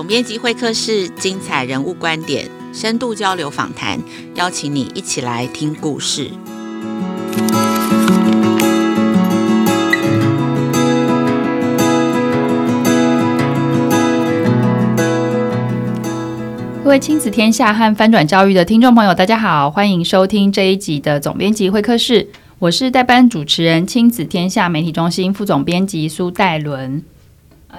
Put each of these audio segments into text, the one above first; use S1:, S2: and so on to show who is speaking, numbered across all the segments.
S1: 总编辑会客室，精彩人物观点，深度交流访谈，邀请你一起来听故事。
S2: 各位亲子天下和翻转教育的听众朋友，大家好，欢迎收听这一集的总编辑会客室。我是代班主持人，亲子天下媒体中心副总编辑苏岱伦。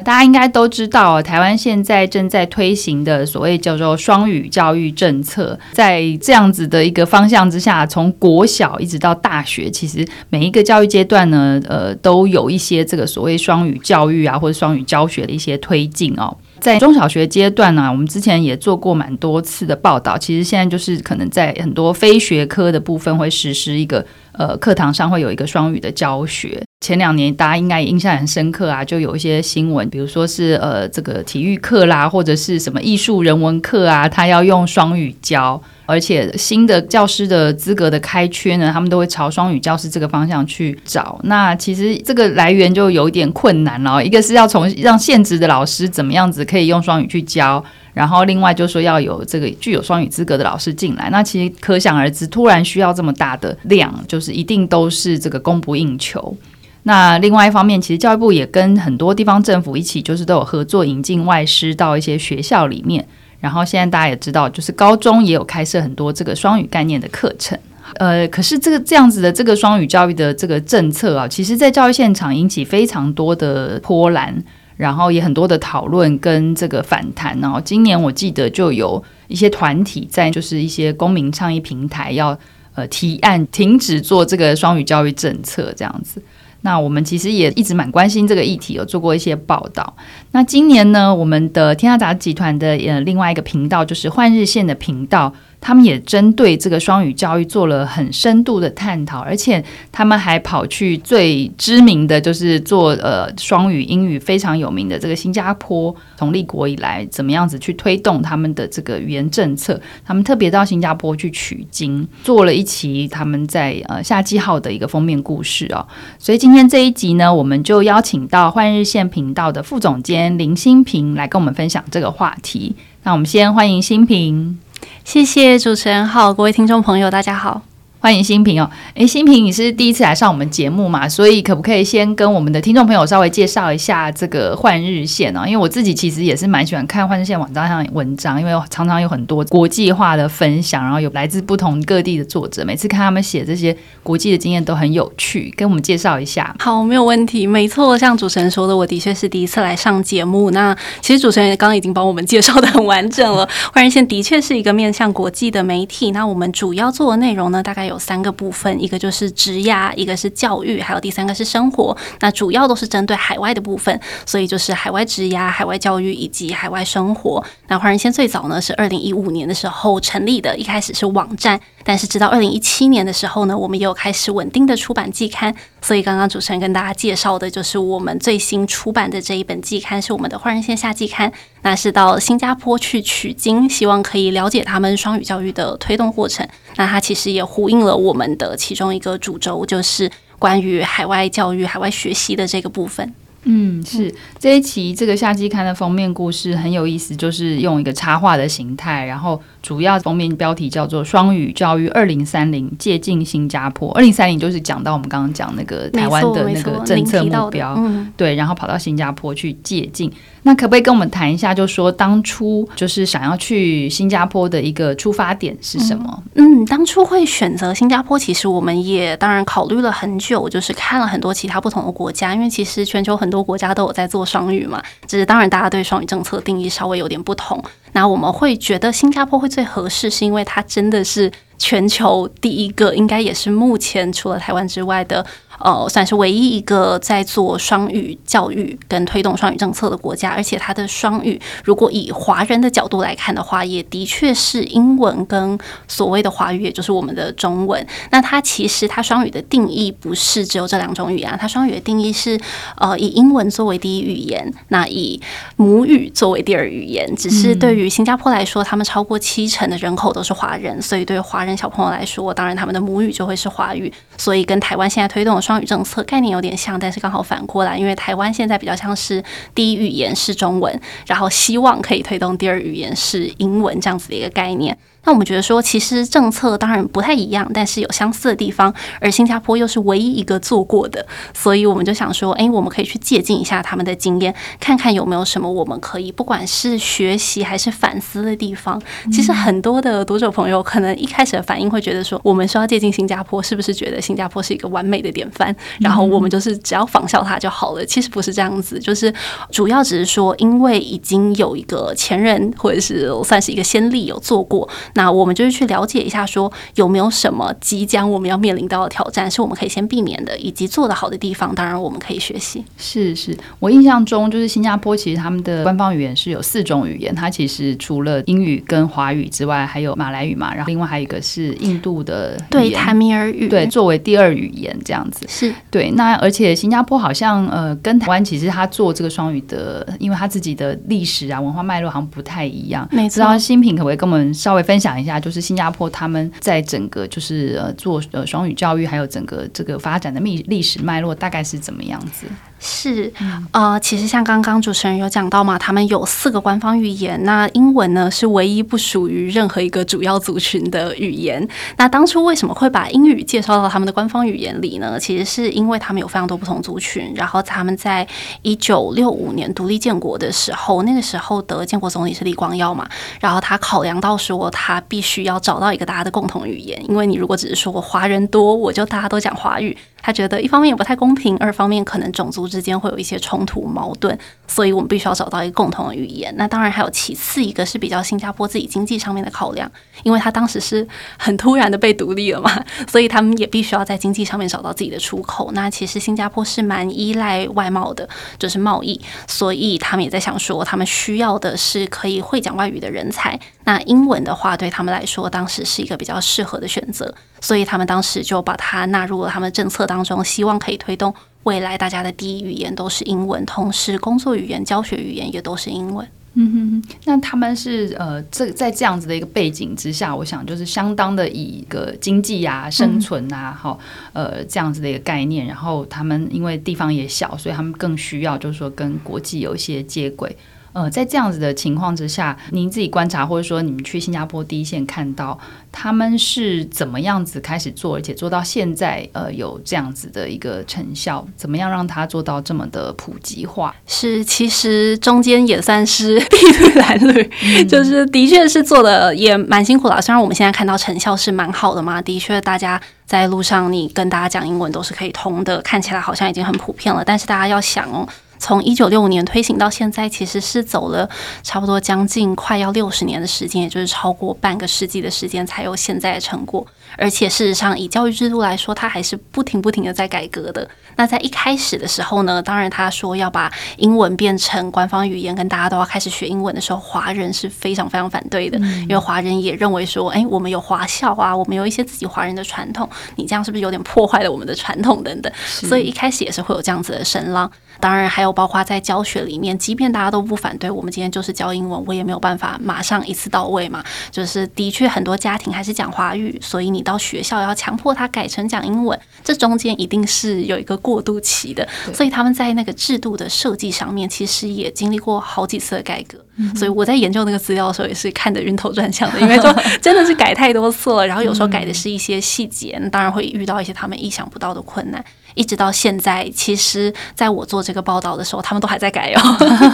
S2: 大家应该都知道，台湾现在正在推行的所谓叫做双语教育政策，在这样子的一个方向之下，从国小一直到大学，其实每一个教育阶段呢，呃，都有一些这个所谓双语教育啊，或者双语教学的一些推进哦。在中小学阶段呢，我们之前也做过蛮多次的报道，其实现在就是可能在很多非学科的部分会实施一个。呃，课堂上会有一个双语的教学。前两年大家应该印象很深刻啊，就有一些新闻，比如说是呃这个体育课啦，或者是什么艺术人文课啊，他要用双语教，而且新的教师的资格的开缺呢，他们都会朝双语教师这个方向去找。那其实这个来源就有一点困难了，一个是要从让现职的老师怎么样子可以用双语去教。然后，另外就说要有这个具有双语资格的老师进来，那其实可想而知，突然需要这么大的量，就是一定都是这个供不应求。那另外一方面，其实教育部也跟很多地方政府一起，就是都有合作引进外师到一些学校里面。然后现在大家也知道，就是高中也有开设很多这个双语概念的课程。呃，可是这个这样子的这个双语教育的这个政策啊，其实在教育现场引起非常多的波澜。然后也很多的讨论跟这个反弹，然后今年我记得就有一些团体在就是一些公民倡议平台要呃提案停止做这个双语教育政策这样子。那我们其实也一直蛮关心这个议题，有做过一些报道。那今年呢，我们的天下杂集团的呃另外一个频道就是换日线的频道。他们也针对这个双语教育做了很深度的探讨，而且他们还跑去最知名的就是做呃双语英语非常有名的这个新加坡，从立国以来怎么样子去推动他们的这个语言政策，他们特别到新加坡去取经，做了一期他们在呃夏季号的一个封面故事哦。所以今天这一集呢，我们就邀请到换日线频道的副总监林新平来跟我们分享这个话题。那我们先欢迎新平。
S3: 谢谢主持人好，各位听众朋友，大家好。
S2: 欢迎新平哦，诶，新平，你是第一次来上我们节目嘛？所以可不可以先跟我们的听众朋友稍微介绍一下这个换日线呢？因为我自己其实也是蛮喜欢看换日线网站上的文章，因为常常有很多国际化的分享，然后有来自不同各地的作者，每次看他们写这些国际的经验都很有趣，跟我们介绍一下。
S3: 好，没有问题。没错，像主持人说的，我的确是第一次来上节目。那其实主持人刚刚已经帮我们介绍得很完整了。换日线的确是一个面向国际的媒体。那我们主要做的内容呢，大概有三个部分，一个就是职涯，一个是教育，还有第三个是生活。那主要都是针对海外的部分，所以就是海外职涯、海外教育以及海外生活。那华人先最早呢是二零一五年的时候成立的，一开始是网站，但是直到二零一七年的时候呢，我们也有开始稳定的出版季刊。所以刚刚主持人跟大家介绍的就是我们最新出版的这一本季刊，是我们的换人线下季刊。那是到新加坡去取经，希望可以了解他们双语教育的推动过程。那它其实也呼应了我们的其中一个主轴，就是关于海外教育、海外学习的这个部分。
S2: 嗯，是这一期这个夏季刊的封面故事很有意思，就是用一个插画的形态，然后主要封面标题叫做“双语教育二零三零借镜新加坡”。二零三零就是讲到我们刚刚讲那个台湾的那个政策目标，嗯，对，然后跑到新加坡去借鉴。那可不可以跟我们谈一下，就说当初就是想要去新加坡的一个出发点是什么？
S3: 嗯，嗯，当初会选择新加坡，其实我们也当然考虑了很久，就是看了很多其他不同的国家，因为其实全球很多国家都有在做双语嘛，只是当然大家对双语政策定义稍微有点不同。那我们会觉得新加坡会最合适，是因为它真的是全球第一个，应该也是目前除了台湾之外的。呃，算是唯一一个在做双语教育跟推动双语政策的国家，而且它的双语，如果以华人的角度来看的话，也的确是英文跟所谓的华语，也就是我们的中文。那它其实它双语的定义不是只有这两种语言，它双语的定义是呃以英文作为第一语言，那以母语作为第二语言。只是对于新加坡来说，他们超过七成的人口都是华人，所以对华人小朋友来说，当然他们的母语就会是华语，所以跟台湾现在推动的双语政策概念有点像，但是刚好反过来，因为台湾现在比较像是第一语言是中文，然后希望可以推动第二语言是英文这样子的一个概念。那我们觉得说，其实政策当然不太一样，但是有相似的地方。而新加坡又是唯一一个做过的，所以我们就想说，哎，我们可以去借鉴一下他们的经验，看看有没有什么我们可以不管是学习还是反思的地方。其实很多的读者朋友可能一开始的反应会觉得说，我们说要借鉴新加坡，是不是觉得新加坡是一个完美的典范？然后我们就是只要仿效它就好了？其实不是这样子，就是主要只是说，因为已经有一个前人或者是算是一个先例有做过。那我们就是去了解一下，说有没有什么即将我们要面临到的挑战，是我们可以先避免的，以及做得好的地方，当然我们可以学习。
S2: 是是，我印象中就是新加坡其实他们的官方语言是有四种语言，它其实除了英语跟华语之外，还有马来语嘛，然后另外还有一个是印度的
S3: 对坦米尔语，
S2: 对作为第二语言这样子。
S3: 是
S2: 对，那而且新加坡好像呃跟台湾其实他做这个双语的，因为他自己的历史啊文化脉络好像不太一样。
S3: 没错，
S2: 知道新品可不可以跟我们稍微分享一下？就是新加坡他们在整个就是呃做呃双语教育，还有整个这个发展的历历史脉络大概是怎么样子？
S3: 是，呃，其实像刚刚主持人有讲到嘛，他们有四个官方语言，那英文呢是唯一不属于任何一个主要族群的语言。那当初为什么会把英语介绍到他们的官方语言里呢？其实是因为他们有非常多不同族群，然后他们在一九六五年独立建国的时候，那个时候的建国总理是李光耀嘛，然后他考量到说他必须要找到一个大家的共同语言，因为你如果只是说华人多，我就大家都讲华语。他觉得一方面也不太公平，二方面可能种族之间会有一些冲突矛盾，所以我们必须要找到一个共同的语言。那当然还有其次一个是比较新加坡自己经济上面的考量，因为他当时是很突然的被独立了嘛，所以他们也必须要在经济上面找到自己的出口。那其实新加坡是蛮依赖外贸的，就是贸易，所以他们也在想说，他们需要的是可以会讲外语的人才。那英文的话，对他们来说，当时是一个比较适合的选择，所以他们当时就把它纳入了他们的政策当中，希望可以推动未来大家的第一语言都是英文，同时工作语言、教学语言也都是英文。
S2: 嗯哼，那他们是呃，这在这样子的一个背景之下，我想就是相当的以一个经济啊、生存啊，好、嗯、呃这样子的一个概念，然后他们因为地方也小，所以他们更需要就是说跟国际有一些接轨。呃，在这样子的情况之下，您自己观察，或者说你们去新加坡第一线看到他们是怎么样子开始做，而且做到现在，呃，有这样子的一个成效，怎么样让它做到这么的普及化？
S3: 是，其实中间也算是 筚路蓝缕，嗯、就是的确是做的也蛮辛苦的。虽然我们现在看到成效是蛮好的嘛，的确大家在路上你跟大家讲英文都是可以通的，看起来好像已经很普遍了。但是大家要想哦。从一九六五年推行到现在，其实是走了差不多将近快要六十年的时间，也就是超过半个世纪的时间，才有现在的成果。而且事实上，以教育制度来说，它还是不停不停的在改革的。那在一开始的时候呢，当然他说要把英文变成官方语言，跟大家都要开始学英文的时候，华人是非常非常反对的，因为华人也认为说，哎，我们有华校啊，我们有一些自己华人的传统，你这样是不是有点破坏了我们的传统等等？所以一开始也是会有这样子的声浪。当然，还有包括在教学里面，即便大家都不反对，我们今天就是教英文，我也没有办法马上一次到位嘛。就是的确，很多家庭还是讲华语，所以你到学校要强迫他改成讲英文，这中间一定是有一个过渡期的。所以他们在那个制度的设计上面，其实也经历过好几次的改革。所以我在研究那个资料的时候，也是看得晕头转向的，因为 说真的是改太多次了，然后有时候改的是一些细节，当然会遇到一些他们意想不到的困难。一直到现在，其实在我做这个报道的时候，他们都还在改哦。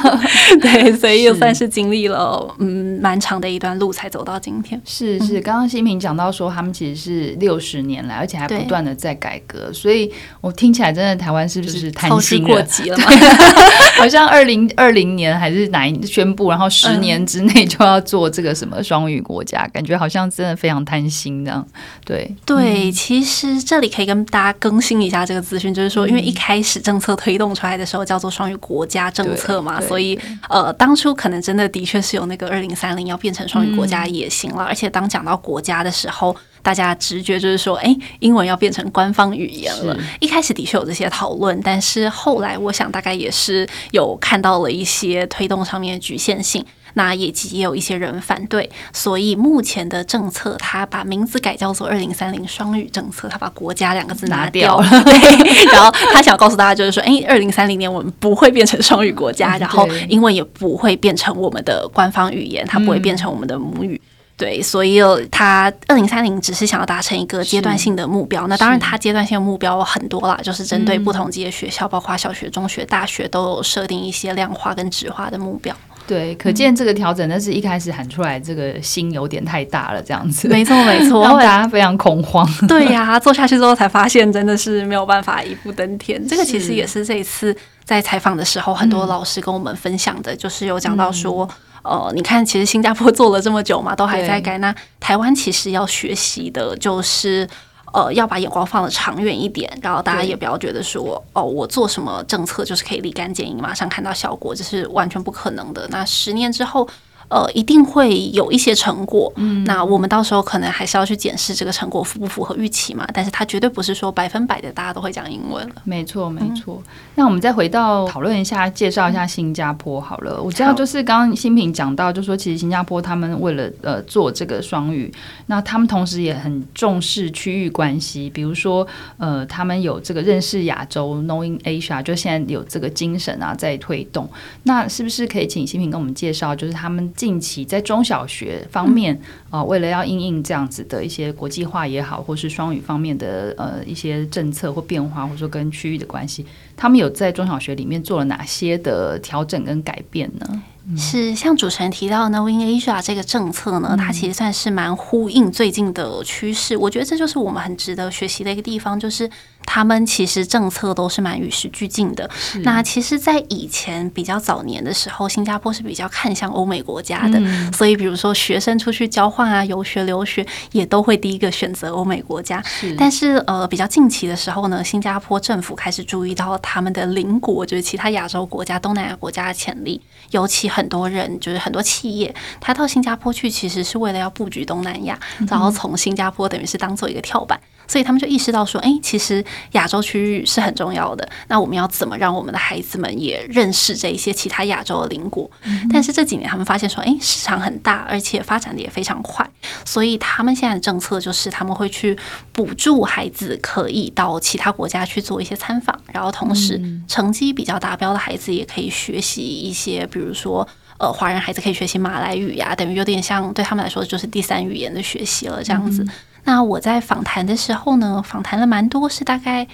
S3: 对，所以又算是经历了嗯蛮长的一段路才走到今天。
S2: 是是，刚刚新平讲到说，他们其实是六十年来，而且还不断的在改革，所以我听起来真的台湾是不是贪心
S3: 过急了嘛？
S2: 好像二零二零年还是哪一宣布，然后十年之内就要做这个什么双语国家，感觉好像真的非常贪心这样。对
S3: 对，其实这里可以跟大家更新一下这个。资讯就是说，因为一开始政策推动出来的时候叫做双语国家政策嘛，所以呃，当初可能真的的确是有那个二零三零要变成双语国家的野心了。而且当讲到国家的时候，大家直觉就是说，哎，英文要变成官方语言了。一开始的确有这些讨论，但是后来我想大概也是有看到了一些推动上面的局限性。那也也有一些人反对，所以目前的政策，他把名字改叫做“二零三零双语政策”，他把“国家”两个字拿掉了。对，然后他想要告诉大家，就是说，哎，二零三零年我们不会变成双语国家，然后英文也不会变成我们的官方语言，它不会变成我们的母语。嗯、对，所以他二零三零只是想要达成一个阶段性的目标。那当然，他阶段性的目标很多啦，就是针对不同级的学校，包括小学、中学、大学，都有设定一些量化跟质化的目标。
S2: 对，可见这个调整，但是一开始喊出来，这个心有点太大了，这样子。
S3: 没错，没错，
S2: 然后大家非常恐慌。
S3: 对呀、啊，做下去之后才发现，真的是没有办法一步登天。这个其实也是这一次在采访的时候，很多老师跟我们分享的，就是有讲到说，嗯、呃，你看，其实新加坡做了这么久嘛，都还在改，那台湾其实要学习的就是。呃，要把眼光放得长远一点，然后大家也不要觉得说，哦，我做什么政策就是可以立竿见影，马上看到效果，这是完全不可能的。那十年之后。呃，一定会有一些成果。嗯，那我们到时候可能还是要去检视这个成果符不符合预期嘛？但是它绝对不是说百分百的大家都会讲英文了。
S2: 没错，没错。嗯、那我们再回到讨论一下，介绍一下新加坡好了。我知道就是刚刚新平讲到，就说其实新加坡他们为了呃做这个双语，那他们同时也很重视区域关系，比如说呃他们有这个认识亚洲 Knowing Asia，就现在有这个精神啊在推动。那是不是可以请新平跟我们介绍，就是他们？近期在中小学方面啊、嗯呃，为了要应应这样子的一些国际化也好，或是双语方面的呃一些政策或变化，或者说跟区域的关系，他们有在中小学里面做了哪些的调整跟改变呢？
S3: 是像主持人提到的 Knowing Asia 这个政策呢，它其实算是蛮呼应最近的趋势。我觉得这就是我们很值得学习的一个地方，就是他们其实政策都是蛮与时俱进的。那其实，在以前比较早年的时候，新加坡是比较看向欧美国家的，所以比如说学生出去交换啊、游学、留学，也都会第一个选择欧美国家。但是呃，比较近期的时候呢，新加坡政府开始注意到他们的邻国，就是其他亚洲国家、东南亚国家的潜力，尤其。很多人就是很多企业，他到新加坡去，其实是为了要布局东南亚，然后从新加坡等于是当做一个跳板。所以他们就意识到说，哎，其实亚洲区域是很重要的。那我们要怎么让我们的孩子们也认识这一些其他亚洲的邻国？但是这几年他们发现说，哎，市场很大，而且发展的也非常快。所以他们现在的政策就是他们会去补助孩子可以到其他国家去做一些参访，然后同时成绩比较达标的孩子也可以学习一些，比如说呃，华人孩子可以学习马来语呀，等于有点像对他们来说就是第三语言的学习了这样子。那我在访谈的时候呢，访谈了蛮多，是大概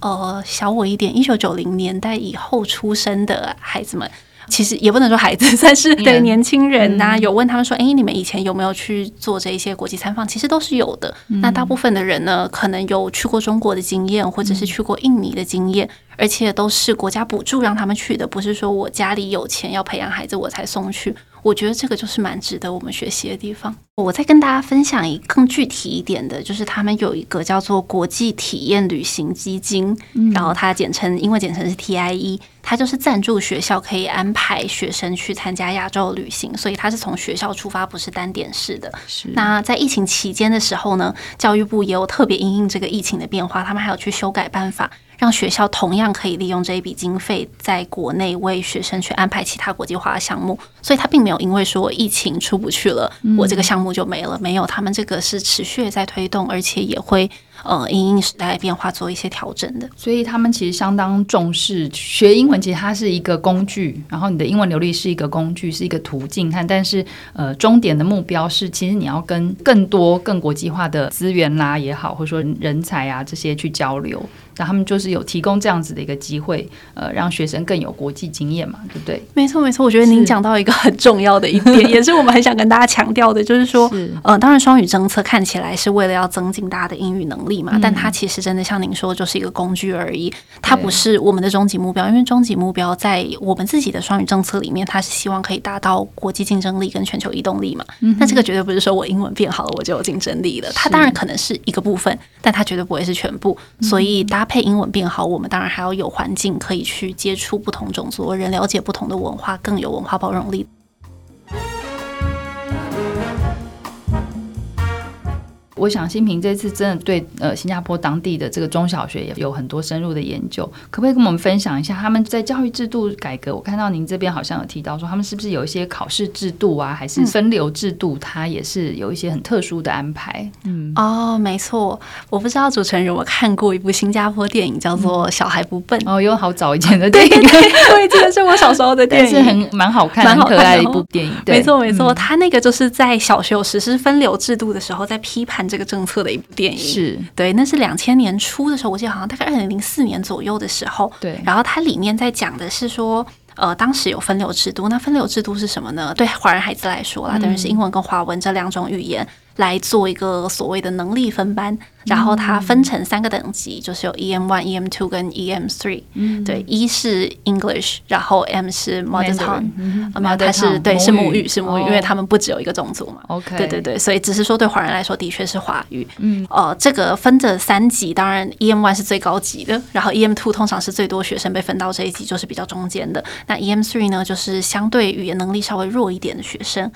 S3: 呃小我一点，一九九零年代以后出生的孩子们。其实也不能说孩子，算是对年轻人呐、啊，有问他们说：“哎，你们以前有没有去做这一些国际参访？”其实都是有的。那大部分的人呢，可能有去过中国的经验，或者是去过印尼的经验，而且都是国家补助让他们去的，不是说我家里有钱要培养孩子我才送去。我觉得这个就是蛮值得我们学习的地方。我再跟大家分享一更具体一点的，就是他们有一个叫做国际体验旅行基金，然后它简称英文简称是 TIE，它就是赞助学校可以安排学生去参加亚洲旅行，所以它是从学校出发，不是单点式的。是。那在疫情期间的时候呢，教育部也有特别因应这个疫情的变化，他们还有去修改办法。让学校同样可以利用这一笔经费，在国内为学生去安排其他国际化的项目，所以他并没有因为说疫情出不去了，我这个项目就没了。没有，他们这个是持续在推动，而且也会。呃，因应时代变化做一些调整的，
S2: 所以他们其实相当重视学英文。其实它是一个工具，然后你的英文流利是一个工具，是一个途径。看，但是呃，终点的目标是，其实你要跟更多、更国际化的资源啦也好，或者说人才啊这些去交流。那他们就是有提供这样子的一个机会，呃，让学生更有国际经验嘛，对不对？
S3: 没错，没错。我觉得您讲到一个很重要的一点，也是我们很想跟大家强调的，就是说，呃，当然双语政策看起来是为了要增进大家的英语能力嘛，但它其实真的像您说，就是一个工具而已，它不是我们的终极目标。因为终极目标在我们自己的双语政策里面，它是希望可以达到国际竞争力跟全球移动力嘛。那这个绝对不是说我英文变好了我就有竞争力了，它当然可能是一个部分，但它绝对不会是全部。所以搭配英文变好，我们当然还要有环境可以去接触不同种族的人，了解不同的文化，更有文化包容力。
S2: 我想新平这次真的对呃新加坡当地的这个中小学也有很多深入的研究，可不可以跟我们分享一下他们在教育制度改革？我看到您这边好像有提到说，他们是不是有一些考试制度啊，还是分流制度？它也是有一些很特殊的安排。
S3: 嗯，哦，没错，我不知道主持人有没有看过一部新加坡电影，叫做《小孩不笨》。
S2: 哦，有好早以前的电影，
S3: 对，这个是我小时候的电影，
S2: 是很蛮好看、蛮可爱的一部电影。
S3: 没错，没错，他那个就是在小学有实施分流制度的时候，在批判这个政策的一部电影。
S2: 是
S3: 对，那是两千年初的时候，我记得好像大概二零零四年左右的时候。
S2: 对，
S3: 然后它里面在讲的是说，呃，当时有分流制度，那分流制度是什么呢？对华人孩子来说啦，等于是英文跟华文这两种语言。来做一个所谓的能力分班，然后它分成三个等级，嗯、就是有 EM one、EM two 跟 EM three。嗯，对，一是 English，然后 M 是 Mother Tongue，没有，它是对是母语是母语，因为他们不只有一个种族嘛。OK，对对对，所以只是说对华人来说的确是华语。嗯，呃，这个分着三级，当然 EM one 是最高级的，然后 EM two 通常是最多学生被分到这一级，就是比较中间的。那 EM three 呢，就是相对语言能力稍微弱一点的学生。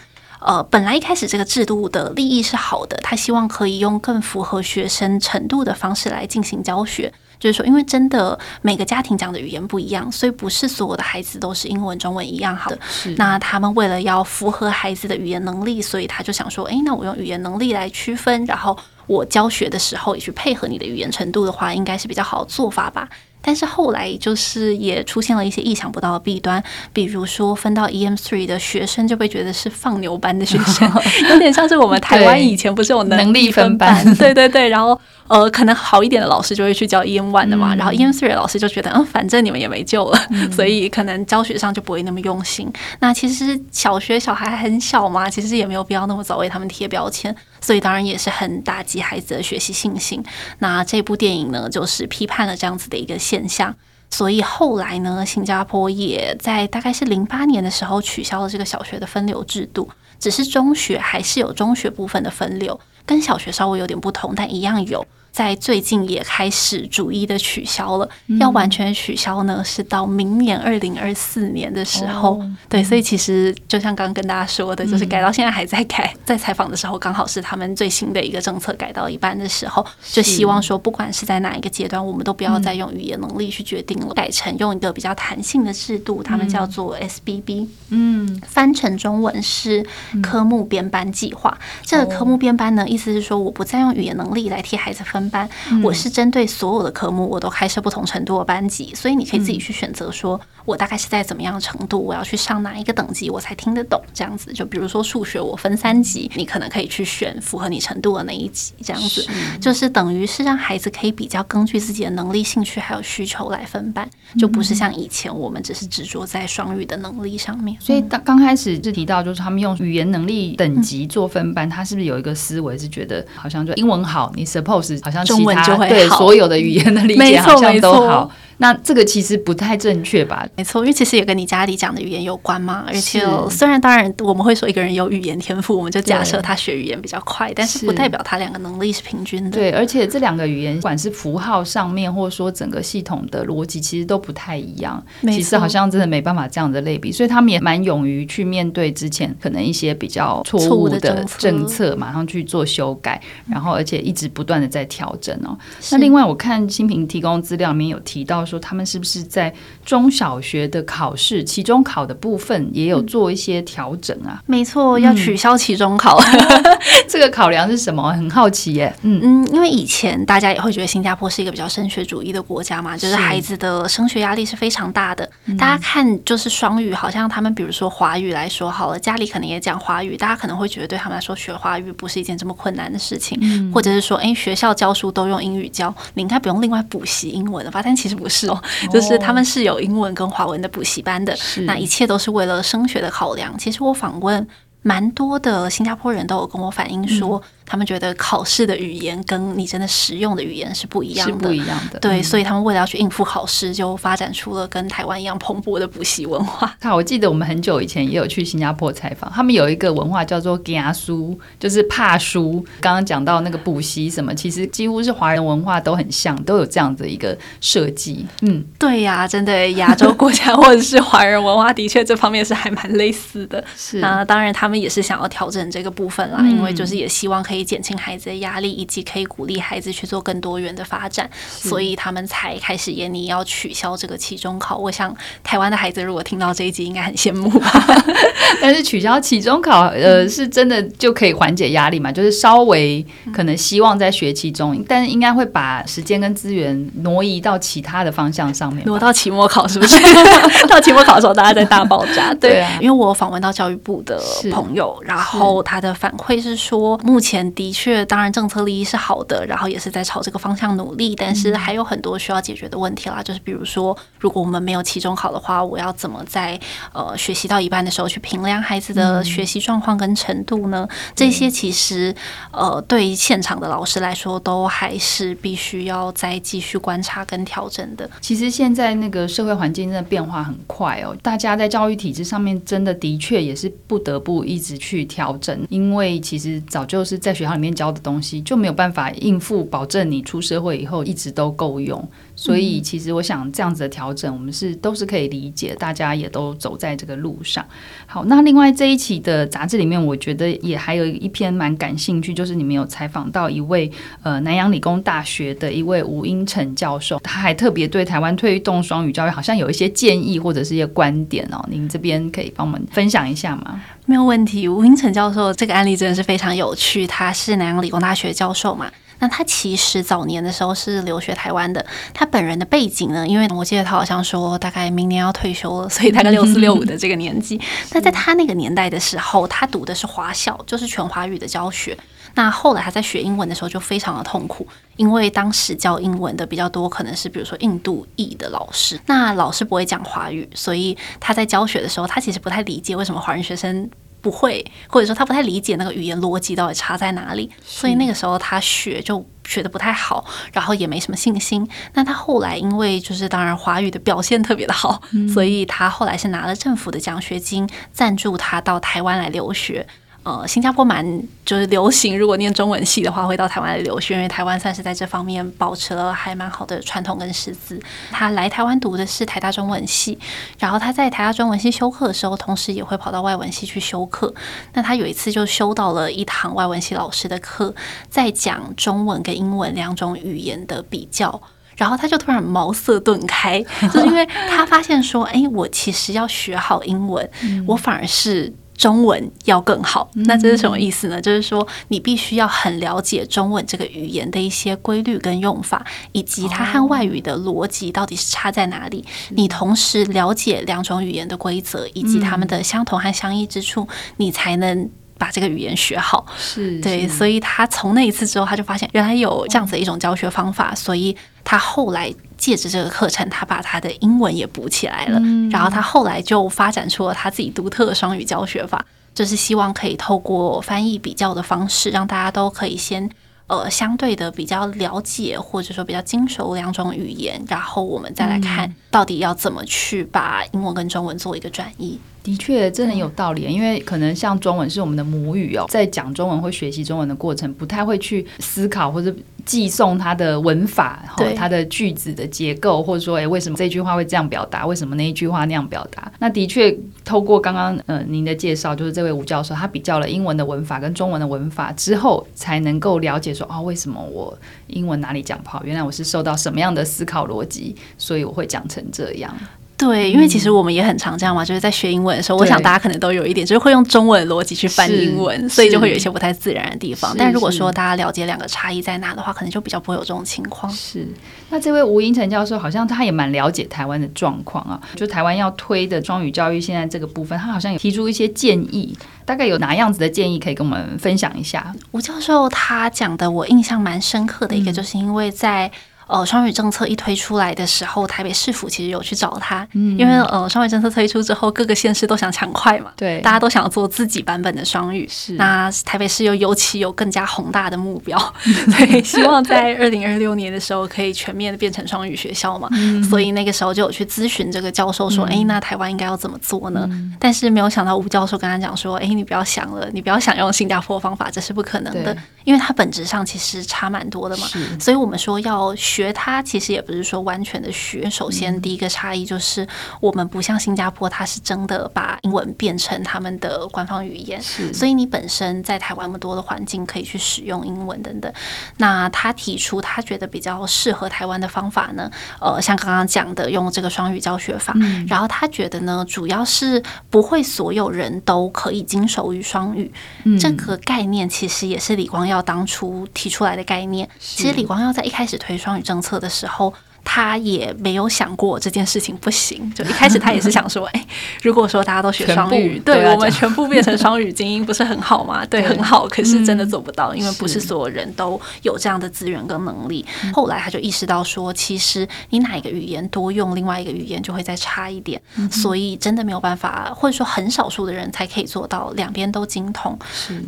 S3: 呃，本来一开始这个制度的利益是好的，他希望可以用更符合学生程度的方式来进行教学。就是说，因为真的每个家庭讲的语言不一样，所以不是所有的孩子都是英文、中文一样好的。是。那他们为了要符合孩子的语言能力，所以他就想说，诶，那我用语言能力来区分，然后我教学的时候也去配合你的语言程度的话，应该是比较好的做法吧。但是后来就是也出现了一些意想不到的弊端，比如说分到 EM three 的学生就被觉得是放牛班的学生，有点像是我们台湾以前不是有能力分班？对对对，然后呃，可能好一点的老师就会去教 EM one 的嘛，然后 EM three 的老师就觉得嗯，反正你们也没救了，所以可能教学上就不会那么用心。那其实小学小孩很小嘛，其实也没有必要那么早为他们贴标签。所以当然也是很打击孩子的学习信心。那这部电影呢，就是批判了这样子的一个现象。所以后来呢，新加坡也在大概是零八年的时候取消了这个小学的分流制度，只是中学还是有中学部分的分流，跟小学稍微有点不同，但一样有。在最近也开始逐一的取消了，要完全取消呢，是到明年二零二四年的时候。对，所以其实就像刚刚跟大家说的，就是改到现在还在改。在采访的时候，刚好是他们最新的一个政策改到一半的时候，就希望说，不管是在哪一个阶段，我们都不要再用语言能力去决定了，改成用一个比较弹性的制度，他们叫做 SBB，嗯，翻成中文是科目编班计划。这个科目编班呢，意思是说，我不再用语言能力来替孩子分。班，我是针对所有的科目，我都开设不同程度的班级，所以你可以自己去选择，说我大概是在怎么样的程度，我要去上哪一个等级，我才听得懂这样子。就比如说数学，我分三级，你可能可以去选符合你程度的那一级，这样子，就是等于是让孩子可以比较根据自己的能力、兴趣还有需求来分班，就不是像以前我们只是执着在双语的能力上面。
S2: 所以当刚开始就提到，就是他们用语言能力等级做分班，他是不是有一个思维是觉得好像就英文好，你 suppose 好像
S3: 中文就会，
S2: 对所有的语言的理解好像都好。那这个其实不太正确吧？
S3: 没错，因为其实也跟你家里讲的语言有关嘛。而且虽然当然我们会说一个人有语言天赋，我们就假设他学语言比较快，但是不代表他两个能力是平均的。
S2: 对，而且这两个语言，不管是符号上面，或者说整个系统的逻辑，其实都不太一样。其实好像真的没办法这样的类比，所以他们也蛮勇于去面对之前可能一些比较错误的政策，马上去做修改，然后而且一直不断的在调整哦。那另外我看新平提供资料里面有提到。说他们是不是在中小学的考试期中考的部分也有做一些调整啊？
S3: 没错，要取消期中考，
S2: 这个考量是什么？很好奇耶。
S3: 嗯嗯，因为以前大家也会觉得新加坡是一个比较升学主义的国家嘛，就是孩子的升学压力是非常大的。大家看，就是双语，好像他们比如说华语来说好了，家里可能也讲华语，大家可能会觉得对他们来说学华语不是一件这么困难的事情，或者是说，哎，学校教书都用英语教，你应该不用另外补习英文了吧？但其实不是。是哦，就是他们是有英文跟华文的补习班的，那一切都是为了升学的考量。其实我访问蛮多的新加坡人都有跟我反映说。他们觉得考试的语言跟你真的实用的语言是不一样的，是
S2: 不一样的。
S3: 对，所以他们为了要去应付考试，就发展出了跟台湾一样蓬勃的补习文化。
S2: 那我记得我们很久以前也有去新加坡采访，他们有一个文化叫做“惊书”，就是怕书。刚刚讲到那个补习什么，其实几乎是华人文化都很像，都有这样的一个设计。嗯，
S3: 对呀，真的亚洲国家或者是华人文化，的确这方面是还蛮类似的。是啊，当然他们也是想要调整这个部分啦，因为就是也希望可以。可以减轻孩子的压力，以及可以鼓励孩子去做更多元的发展，所以他们才开始研拟要取消这个期中考。我想台湾的孩子如果听到这一集，应该很羡慕吧。
S2: 但是取消期中考，呃，是真的就可以缓解压力嘛？就是稍微可能希望在学期中，但是应该会把时间跟资源挪移到其他的方向上面，
S3: 挪到期末考是不是？到期末考的时候，大家在大爆炸。对，对啊，因为我访问到教育部的朋友，然后他的反馈是说，目前的确，当然政策利益是好的，然后也是在朝这个方向努力，但是还有很多需要解决的问题啦。就是比如说，如果我们没有期中考的话，我要怎么在呃学习到一半的时候去评量孩子的学习状况跟程度呢？这些其实呃，对于现场的老师来说，都还是必须要再继续观察跟调整的。
S2: 其实现在那个社会环境真的变化很快哦，大家在教育体制上面真的的确也是不得不一直去调整，因为其实早就是在学校里面教的东西就没有办法应付，保证你出社会以后一直都够用。所以，其实我想这样子的调整，我们是都是可以理解，大家也都走在这个路上。好，那另外这一期的杂志里面，我觉得也还有一篇蛮感兴趣，就是你们有采访到一位呃南洋理工大学的一位吴英成教授，他还特别对台湾推动双语教育好像有一些建议或者是一些观点哦。您这边可以帮我们分享一下吗？
S3: 没有问题。吴英成教授这个案例真的是非常有趣，他是南洋理工大学教授嘛。那他其实早年的时候是留学台湾的，他本人的背景呢，因为我记得他好像说大概明年要退休了，所以大概 六四六五的这个年纪。那在他那个年代的时候，他读的是华校，就是全华语的教学。那后来他在学英文的时候就非常的痛苦，因为当时教英文的比较多，可能是比如说印度裔的老师，那老师不会讲华语，所以他在教学的时候，他其实不太理解为什么华人学生。不会，或者说他不太理解那个语言逻辑到底差在哪里，所以那个时候他学就学得不太好，然后也没什么信心。那他后来因为就是当然华语的表现特别的好，所以他后来是拿了政府的奖学金赞助他到台湾来留学。呃，新加坡蛮就是流行，如果念中文系的话，会到台湾来留学，因为台湾算是在这方面保持了还蛮好的传统跟师资。他来台湾读的是台大中文系，然后他在台大中文系修课的时候，同时也会跑到外文系去修课。那他有一次就修到了一堂外文系老师的课，在讲中文跟英文两种语言的比较，然后他就突然茅塞顿开，就是因为他发现说，哎，我其实要学好英文，我反而是。中文要更好，那这是什么意思呢？就是说，你必须要很了解中文这个语言的一些规律跟用法，以及它和外语的逻辑到底是差在哪里。你同时了解两种语言的规则以及它们的相同和相异之处，你才能把这个语言学好。是对，所以他从那一次之后，他就发现原来有这样子的一种教学方法，所以他后来。借着这个课程，他把他的英文也补起来了。嗯，然后他后来就发展出了他自己独特的双语教学法，就是希望可以透过翻译比较的方式，让大家都可以先呃相对的比较了解，或者说比较精熟两种语言，然后我们再来看到底要怎么去把英文跟中文做一个转译。
S2: 的确，这很有道理，因为可能像中文是我们的母语哦，在讲中文或学习中文的过程，不太会去思考或者。寄送它的文法，哈它的句子的结构，或者说，诶，为什么这句话会这样表达？为什么那一句话那样表达？那的确，透过刚刚呃您的介绍，就是这位吴教授，他比较了英文的文法跟中文的文法之后，才能够了解说，哦，为什么我英文哪里讲不好？原来我是受到什么样的思考逻辑，所以我会讲成这样。
S3: 对，因为其实我们也很常这样嘛，就是在学英文的时候，我想大家可能都有一点，就是会用中文逻辑去翻英文，所以就会有一些不太自然的地方。但如果说大家了解两个差异在哪的话，可能就比较不会有这种情况。
S2: 是，那这位吴英成教授好像他也蛮了解台湾的状况啊，就台湾要推的双语教育现在这个部分，他好像有提出一些建议，大概有哪样子的建议可以跟我们分享一下？
S3: 吴教授他讲的我印象蛮深刻的一个，就是因为在。呃，双语政策一推出来的时候，台北市府其实有去找他，嗯、因为呃，双语政策推出之后，各个县市都想抢快嘛，对，大家都想做自己版本的双语。是，那台北市又尤其有更加宏大的目标，对，希望在二零二六年的时候可以全面的变成双语学校嘛。嗯、所以那个时候就有去咨询这个教授说，哎、嗯，那台湾应该要怎么做呢？嗯、但是没有想到吴教授跟他讲说，哎，你不要想了，你不要想用新加坡方法，这是不可能的，因为它本质上其实差蛮多的嘛。所以我们说要。学它其实也不是说完全的学。首先，第一个差异就是我们不像新加坡，它是真的把英文变成他们的官方语言，是所以你本身在台湾那么多的环境可以去使用英文等等。那他提出他觉得比较适合台湾的方法呢，呃，像刚刚讲的用这个双语教学法，嗯、然后他觉得呢，主要是不会所有人都可以经手于双语，嗯、这个概念其实也是李光耀当初提出来的概念。其实李光耀在一开始推双语政策的时候。他也没有想过这件事情不行，就一开始他也是想说，哎、欸，如果说大家都学双语，对我们全部变成双语精英，不是很好吗？对，很好。可是真的做不到，嗯、因为不是所有人都有这样的资源跟能力。后来他就意识到说，其实你哪一个语言多用，另外一个语言就会再差一点，嗯、所以真的没有办法，或者说很少数的人才可以做到两边都精通。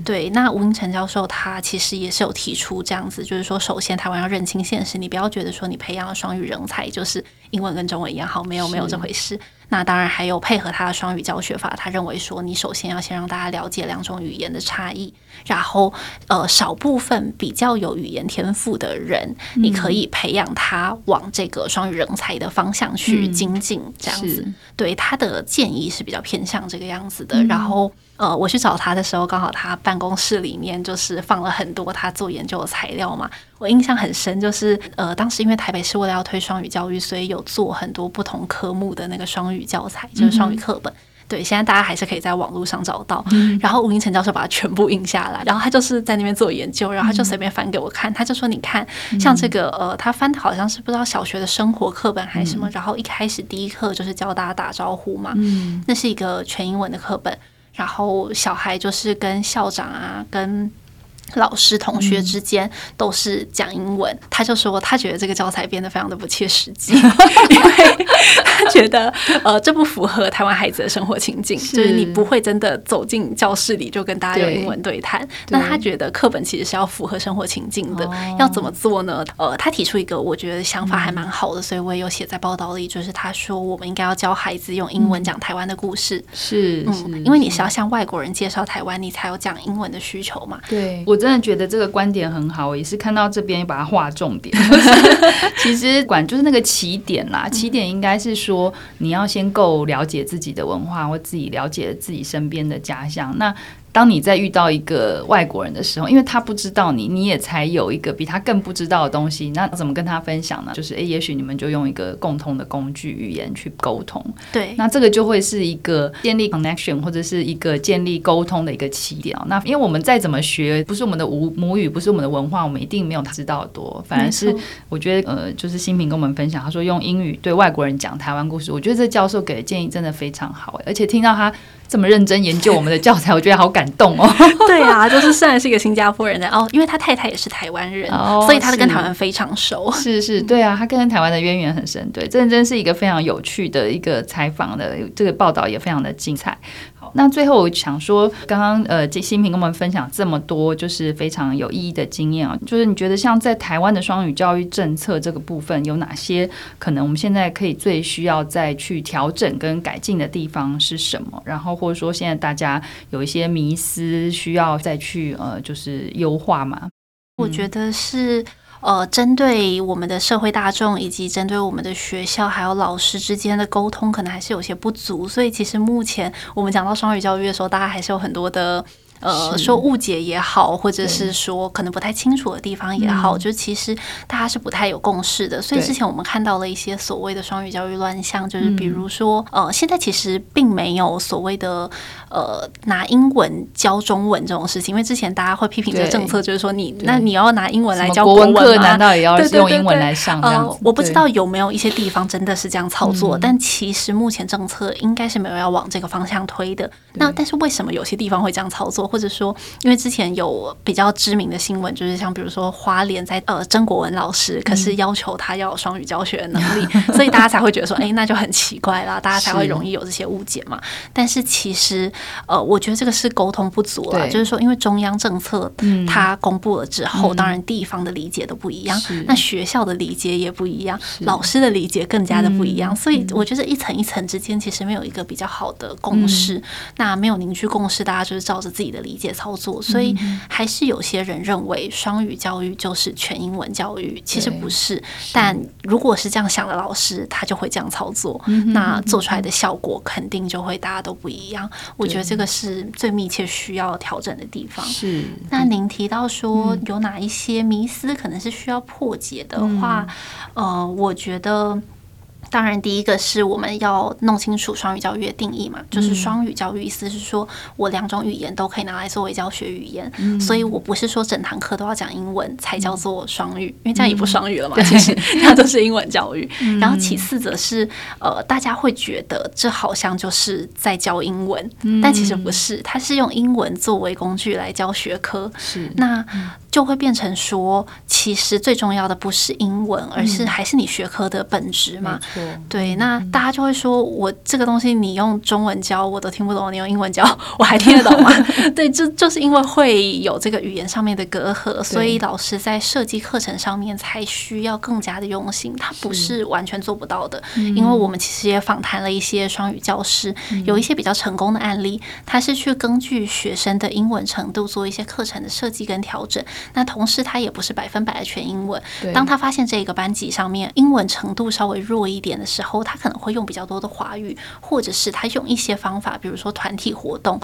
S3: 对。那吴英成教授他其实也是有提出这样子，就是说，首先台湾要认清现实，你不要觉得说你培养了双语。人才就是英文跟中文一样好，没有没有这回事。那当然还有配合他的双语教学法，他认为说，你首先要先让大家了解两种语言的差异，然后呃少部分比较有语言天赋的人，嗯、你可以培养他往这个双语人才的方向去精进，这样子。嗯、对他的建议是比较偏向这个样子的。嗯、然后呃我去找他的时候，刚好他办公室里面就是放了很多他做研究的材料嘛。我印象很深，就是呃当时因为台北市为了要推双语教育，所以有做很多不同科目的那个双语。语教材就是双语课本，嗯、对，现在大家还是可以在网络上找到。嗯、然后吴英成教授把它全部印下来，然后他就是在那边做研究，然后他就随便翻给我看，嗯、他就说：“你看，像这个呃，他翻的好像是不知道小学的生活课本还是什么。嗯、然后一开始第一课就是教大家打招呼嘛，嗯、那是一个全英文的课本，然后小孩就是跟校长啊，跟。”老师、同学之间都是讲英文，嗯、他就说他觉得这个教材变得非常的不切实际，因为他觉得呃这不符合台湾孩子的生活情境，是。就是你不会真的走进教室里就跟大家用英文对谈。对。那他觉得课本其实是要符合生活情境的，要怎么做呢？呃，他提出一个我觉得想法还蛮好的，嗯、所以我也有写在报道里，就是他说我们应该要教孩子用英文讲台湾的故事，是，嗯，因为你是要向外国人介绍台湾，你才有讲英文的需求嘛。对。
S2: 我真的觉得这个观点很好，我也是看到这边把它划重点。其实管就是那个起点啦，起点应该是说你要先够了解自己的文化，或自己了解自己身边的家乡。那当你在遇到一个外国人的时候，因为他不知道你，你也才有一个比他更不知道的东西，那怎么跟他分享呢？就是诶，也许你们就用一个共同的工具语言去沟通。对，那这个就会是一个建立 connection 或者是一个建立沟通的一个起点。那因为我们再怎么学，不是我们的母母语，不是我们的文化，我们一定没有他知道的多。反而是我觉得，呃，就是新平跟我们分享，他说用英语对外国人讲台湾故事，我觉得这教授给的建议真的非常好，而且听到他。这么认真研究我们的教材，我觉得好感动哦。
S3: 对啊，就是虽然是一个新加坡人的哦，因为他太太也是台湾人，哦、所以他跟台湾非常熟。
S2: 是是，对啊，他跟台湾的渊源很深。对，这真是一个非常有趣的一个采访的这个报道，也非常的精彩。那最后我想说，刚刚呃，新平跟我们分享这么多，就是非常有意义的经验啊。就是你觉得像在台湾的双语教育政策这个部分，有哪些可能我们现在可以最需要再去调整跟改进的地方是什么？然后或者说现在大家有一些迷思需要再去呃，就是优化吗？
S3: 我觉得是。呃，针对我们的社会大众以及针对我们的学校还有老师之间的沟通，可能还是有些不足。所以，其实目前我们讲到双语教育的时候，大家还是有很多的。呃，说误解也好，或者是说可能不太清楚的地方也好，就其实大家是不太有共识的。所以之前我们看到了一些所谓的双语教育乱象，就是比如说，呃，现在其实并没有所谓的呃拿英文教中文这种事情，因为之前大家会批评这个政策，就是说你那你要拿英文来教国文课，
S2: 难道也要用英文来上？呃，
S3: 我不知道有没有一些地方真的是这样操作，但其实目前政策应该是没有要往这个方向推的。那但是为什么有些地方会这样操作？或者说，因为之前有比较知名的新闻，就是像比如说花莲在呃曾国文老师，可是要求他要有双语教学的能力，所以大家才会觉得说，哎，那就很奇怪啦，大家才会容易有这些误解嘛。但是其实，呃，我觉得这个是沟通不足了，就是说，因为中央政策它公布了之后，当然地方的理解都不一样，那学校的理解也不一样，老师的理解更加的不一样，所以我觉得一层一层之间其实没有一个比较好的共识，那没有凝聚共识，大家就是照着自己的。的理解操作，所以还是有些人认为双语教育就是全英文教育，其实不是。但如果是这样想的老师，他就会这样操作，那做出来的效果肯定就会大家都不一样。我觉得这个是最密切需要调整的地方。
S2: 是。
S3: 那您提到说有哪一些迷思可能是需要破解的话，呃，我觉得。当然，第一个是我们要弄清楚双语教育的定义嘛，就是双语教育意思是说我两种语言都可以拿来作为教学语言，嗯、所以我不是说整堂课都要讲英文才叫做双语，因为这样也不双语了嘛，嗯、其实 那都是英文教育。嗯、然后其次则是呃，大家会觉得这好像就是在教英文，嗯、但其实不是，它是用英文作为工具来教学科。是那。就会变成说，其实最重要的不是英文，而是还是你学科的本质嘛。嗯、对，那大家就会说，我这个东西你用中文教我都听不懂，你用英文教我还听得懂吗？对，就就是因为会有这个语言上面的隔阂，所以老师在设计课程上面才需要更加的用心。他不是完全做不到的，因为我们其实也访谈了一些双语教师，有一些比较成功的案例，他是去根据学生的英文程度做一些课程的设计跟调整。那同时，他也不是百分百的全英文。当他发现这个班级上面英文程度稍微弱一点的时候，他可能会用比较多的华语，或者是他用一些方法，比如说团体活动，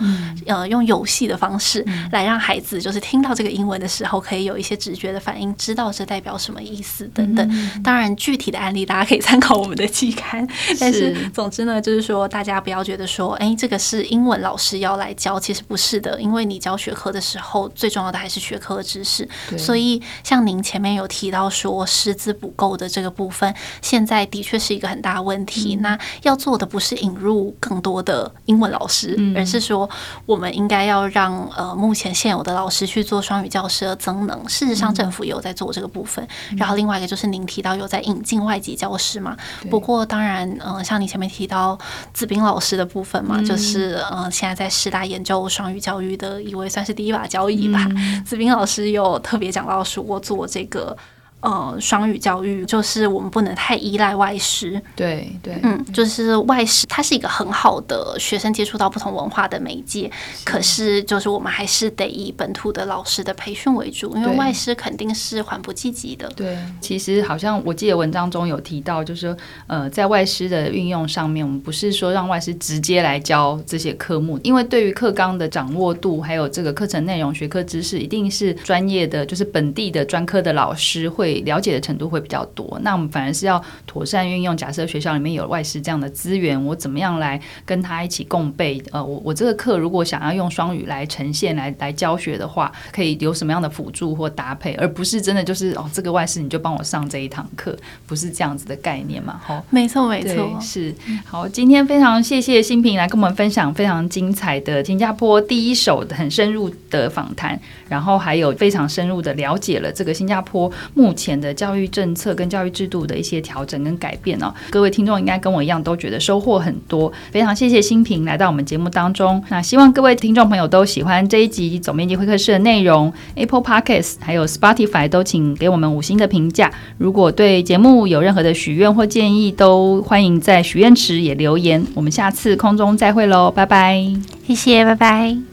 S3: 呃，用游戏的方式来让孩子就是听到这个英文的时候，可以有一些直觉的反应，知道这代表什么意思等等。当然，具体的案例大家可以参考我们的期刊。但是，总之呢，就是说大家不要觉得说，哎，这个是英文老师要来教，其实不是的，因为你教学科的时候，最重要的还是学科知识。是，所以像您前面有提到说师资不够的这个部分，现在的确是一个很大的问题。那要做的不是引入更多的英文老师，而是说我们应该要让呃目前现有的老师去做双语教师的增能。事实上，政府也有在做这个部分。然后另外一个就是您提到有在引进外籍教师嘛？不过当然，嗯，像你前面提到子斌老师的部分嘛，就是呃现在在师大研究双语教育的一位算是第一把交椅吧。子斌老师有。特别讲到说我做这个。呃，双语教育就是我们不能太依赖外师。对对，嗯，就是外师，它是一个很好的学生接触到不同文化的媒介。是，可是，就是我们还是得以本土的老师的培训为主，因为外师肯定是缓不济急的。对，其实好像我记得文章中有提到，就是呃，在外师的运用上面，我们不是说让外师直接来教这些科目，因为对于课纲的掌握度，还有这个课程内容、学科知识，一定是专业的，就是本地的专科的老师会。了解的程度会比较多，那我们反而是要妥善运用。假设学校里面有外师这样的资源，我怎么样来跟他一起共备？呃，我我这个课如果想要用双语来呈现、来来教学的话，可以有什么样的辅助或搭配，而不是真的就是哦，这个外师你就帮我上这一堂课，不是这样子的概念嘛？好，没错没错，是好。今天非常谢谢新平来跟我们分享非常精彩的新加坡第一手的很深入的访谈，然后还有非常深入的了解了这个新加坡目前。前的教育政策跟教育制度的一些调整跟改变哦，各位听众应该跟我一样都觉得收获很多，非常谢谢新平来到我们节目当中。那希望各位听众朋友都喜欢这一集总编辑会客室的内容，Apple Podcast 还有 Spotify 都请给我们五星的评价。如果对节目有任何的许愿或建议，都欢迎在许愿池也留言。我们下次空中再会喽，拜拜，谢谢，拜拜。